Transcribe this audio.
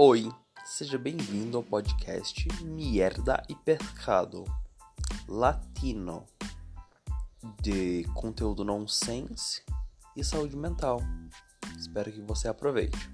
Oi, seja bem-vindo ao podcast Mierda e Pescado Latino de conteúdo nonsense e saúde mental. Espero que você aproveite.